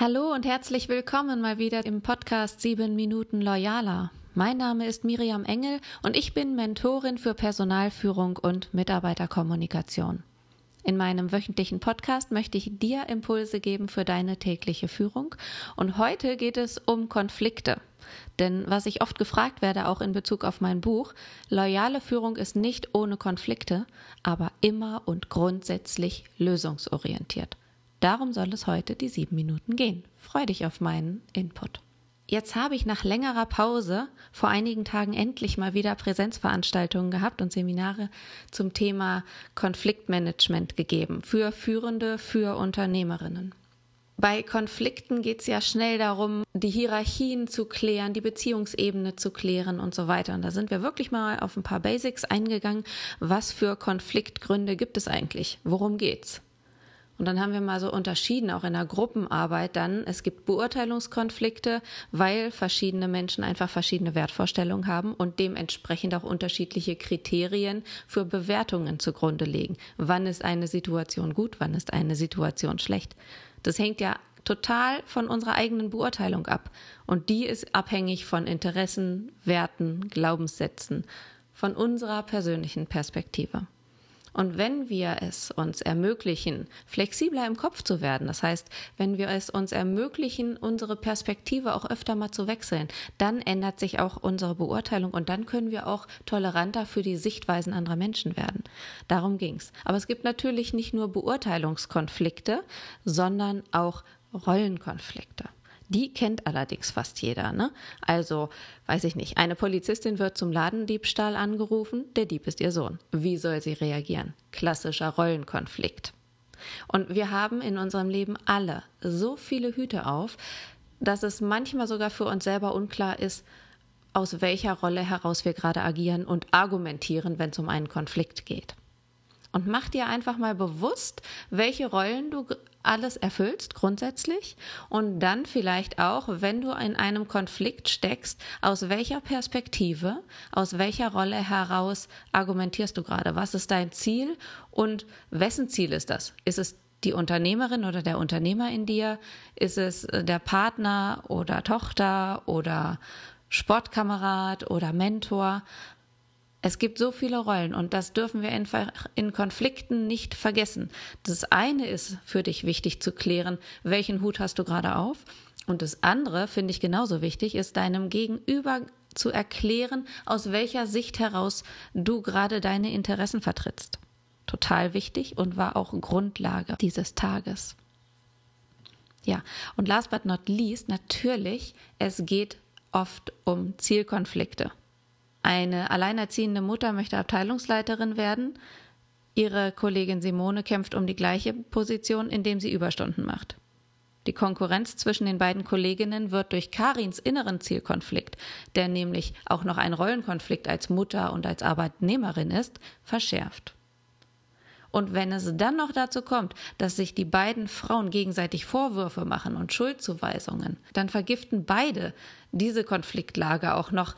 Hallo und herzlich willkommen mal wieder im Podcast 7 Minuten Loyaler. Mein Name ist Miriam Engel und ich bin Mentorin für Personalführung und Mitarbeiterkommunikation. In meinem wöchentlichen Podcast möchte ich dir Impulse geben für deine tägliche Führung und heute geht es um Konflikte. Denn was ich oft gefragt werde, auch in Bezug auf mein Buch, loyale Führung ist nicht ohne Konflikte, aber immer und grundsätzlich lösungsorientiert. Darum soll es heute die sieben Minuten gehen. Freu dich auf meinen Input. Jetzt habe ich nach längerer Pause vor einigen Tagen endlich mal wieder Präsenzveranstaltungen gehabt und Seminare zum Thema Konfliktmanagement gegeben für Führende, für Unternehmerinnen. Bei Konflikten geht es ja schnell darum, die Hierarchien zu klären, die Beziehungsebene zu klären und so weiter. Und da sind wir wirklich mal auf ein paar Basics eingegangen. Was für Konfliktgründe gibt es eigentlich? Worum geht's? Und dann haben wir mal so unterschieden, auch in der Gruppenarbeit dann, es gibt Beurteilungskonflikte, weil verschiedene Menschen einfach verschiedene Wertvorstellungen haben und dementsprechend auch unterschiedliche Kriterien für Bewertungen zugrunde legen. Wann ist eine Situation gut, wann ist eine Situation schlecht? Das hängt ja total von unserer eigenen Beurteilung ab. Und die ist abhängig von Interessen, Werten, Glaubenssätzen, von unserer persönlichen Perspektive. Und wenn wir es uns ermöglichen, flexibler im Kopf zu werden, das heißt, wenn wir es uns ermöglichen, unsere Perspektive auch öfter mal zu wechseln, dann ändert sich auch unsere Beurteilung und dann können wir auch toleranter für die Sichtweisen anderer Menschen werden. Darum ging's. Aber es gibt natürlich nicht nur Beurteilungskonflikte, sondern auch Rollenkonflikte. Die kennt allerdings fast jeder. Ne? Also, weiß ich nicht, eine Polizistin wird zum Ladendiebstahl angerufen, der Dieb ist ihr Sohn. Wie soll sie reagieren? Klassischer Rollenkonflikt. Und wir haben in unserem Leben alle so viele Hüte auf, dass es manchmal sogar für uns selber unklar ist, aus welcher Rolle heraus wir gerade agieren und argumentieren, wenn es um einen Konflikt geht. Und mach dir einfach mal bewusst, welche Rollen du alles erfüllst grundsätzlich und dann vielleicht auch, wenn du in einem Konflikt steckst, aus welcher Perspektive, aus welcher Rolle heraus argumentierst du gerade? Was ist dein Ziel und wessen Ziel ist das? Ist es die Unternehmerin oder der Unternehmer in dir? Ist es der Partner oder Tochter oder Sportkamerad oder Mentor? Es gibt so viele Rollen und das dürfen wir in, in, Konflikten nicht vergessen. Das eine ist für dich wichtig zu klären, welchen Hut hast du gerade auf? Und das andere, finde ich genauso wichtig, ist deinem Gegenüber zu erklären, aus welcher Sicht heraus du gerade deine Interessen vertrittst. Total wichtig und war auch Grundlage dieses Tages. Ja, und last but not least, natürlich, es geht oft um Zielkonflikte. Eine alleinerziehende Mutter möchte Abteilungsleiterin werden. Ihre Kollegin Simone kämpft um die gleiche Position, indem sie Überstunden macht. Die Konkurrenz zwischen den beiden Kolleginnen wird durch Karins inneren Zielkonflikt, der nämlich auch noch ein Rollenkonflikt als Mutter und als Arbeitnehmerin ist, verschärft. Und wenn es dann noch dazu kommt, dass sich die beiden Frauen gegenseitig Vorwürfe machen und Schuldzuweisungen, dann vergiften beide diese Konfliktlage auch noch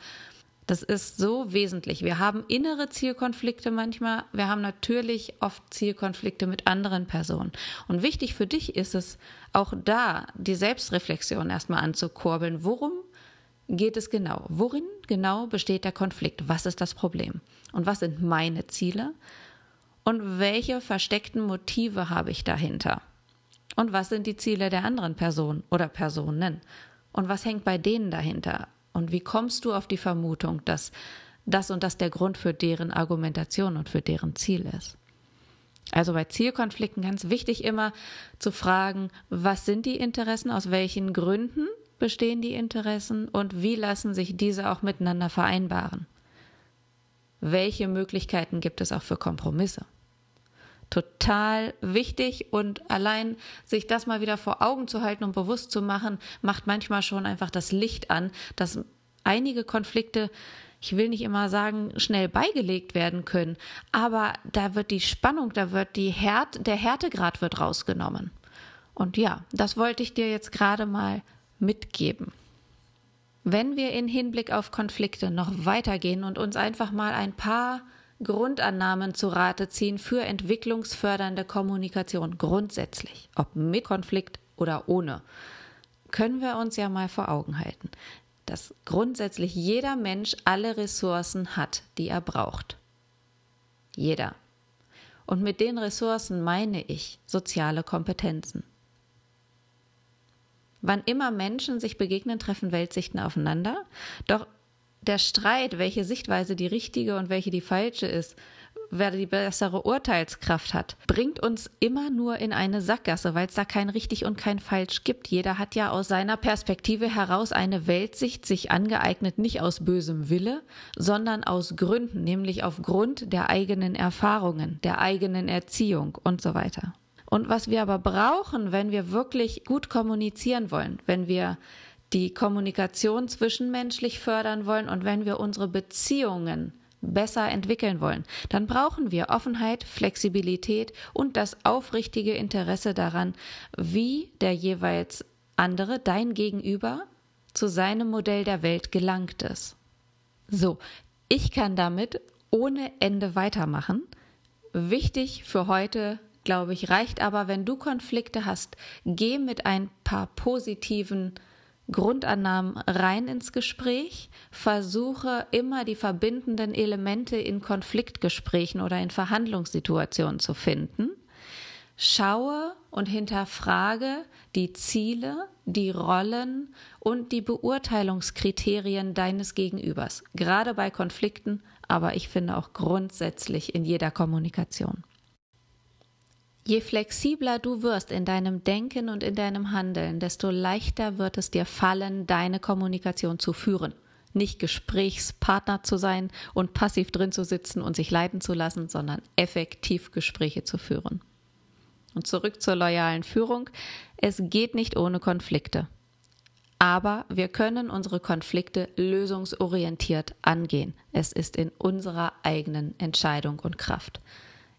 das ist so wesentlich. Wir haben innere Zielkonflikte manchmal. Wir haben natürlich oft Zielkonflikte mit anderen Personen. Und wichtig für dich ist es, auch da die Selbstreflexion erstmal anzukurbeln. Worum geht es genau? Worin genau besteht der Konflikt? Was ist das Problem? Und was sind meine Ziele? Und welche versteckten Motive habe ich dahinter? Und was sind die Ziele der anderen Person oder Personen? Und was hängt bei denen dahinter? Und wie kommst du auf die Vermutung, dass das und das der Grund für deren Argumentation und für deren Ziel ist? Also bei Zielkonflikten ganz wichtig immer zu fragen, was sind die Interessen, aus welchen Gründen bestehen die Interessen und wie lassen sich diese auch miteinander vereinbaren? Welche Möglichkeiten gibt es auch für Kompromisse? Total wichtig und allein sich das mal wieder vor Augen zu halten und bewusst zu machen, macht manchmal schon einfach das Licht an, dass einige Konflikte ich will nicht immer sagen, schnell beigelegt werden können, aber da wird die Spannung, da wird die Härt, der Härtegrad wird rausgenommen. Und ja, das wollte ich dir jetzt gerade mal mitgeben. Wenn wir in Hinblick auf Konflikte noch weitergehen und uns einfach mal ein paar Grundannahmen zu Rate ziehen für entwicklungsfördernde Kommunikation grundsätzlich, ob mit Konflikt oder ohne. können wir uns ja mal vor Augen halten, dass grundsätzlich jeder Mensch alle Ressourcen hat, die er braucht. Jeder. Und mit den Ressourcen meine ich soziale Kompetenzen. Wann immer Menschen sich begegnen, treffen Weltsichten aufeinander. Doch der Streit, welche Sichtweise die richtige und welche die falsche ist, wer die bessere Urteilskraft hat, bringt uns immer nur in eine Sackgasse, weil es da kein richtig und kein falsch gibt. Jeder hat ja aus seiner Perspektive heraus eine Weltsicht sich angeeignet, nicht aus bösem Wille, sondern aus Gründen, nämlich aufgrund der eigenen Erfahrungen, der eigenen Erziehung und so weiter. Und was wir aber brauchen, wenn wir wirklich gut kommunizieren wollen, wenn wir die Kommunikation zwischenmenschlich fördern wollen und wenn wir unsere Beziehungen besser entwickeln wollen, dann brauchen wir Offenheit, Flexibilität und das aufrichtige Interesse daran, wie der jeweils andere, dein Gegenüber, zu seinem Modell der Welt gelangt ist. So, ich kann damit ohne Ende weitermachen. Wichtig für heute, glaube ich, reicht aber, wenn du Konflikte hast, geh mit ein paar positiven Grundannahmen rein ins Gespräch, versuche immer die verbindenden Elemente in Konfliktgesprächen oder in Verhandlungssituationen zu finden. Schaue und hinterfrage die Ziele, die Rollen und die Beurteilungskriterien deines Gegenübers, gerade bei Konflikten, aber ich finde auch grundsätzlich in jeder Kommunikation. Je flexibler du wirst in deinem Denken und in deinem Handeln, desto leichter wird es dir fallen, deine Kommunikation zu führen. Nicht Gesprächspartner zu sein und passiv drin zu sitzen und sich leiten zu lassen, sondern effektiv Gespräche zu führen. Und zurück zur loyalen Führung. Es geht nicht ohne Konflikte. Aber wir können unsere Konflikte lösungsorientiert angehen. Es ist in unserer eigenen Entscheidung und Kraft.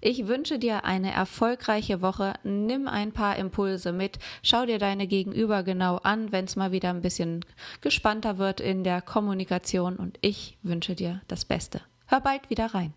Ich wünsche dir eine erfolgreiche Woche. Nimm ein paar Impulse mit. Schau dir deine Gegenüber genau an, wenn es mal wieder ein bisschen gespannter wird in der Kommunikation. Und ich wünsche dir das Beste. Hör bald wieder rein.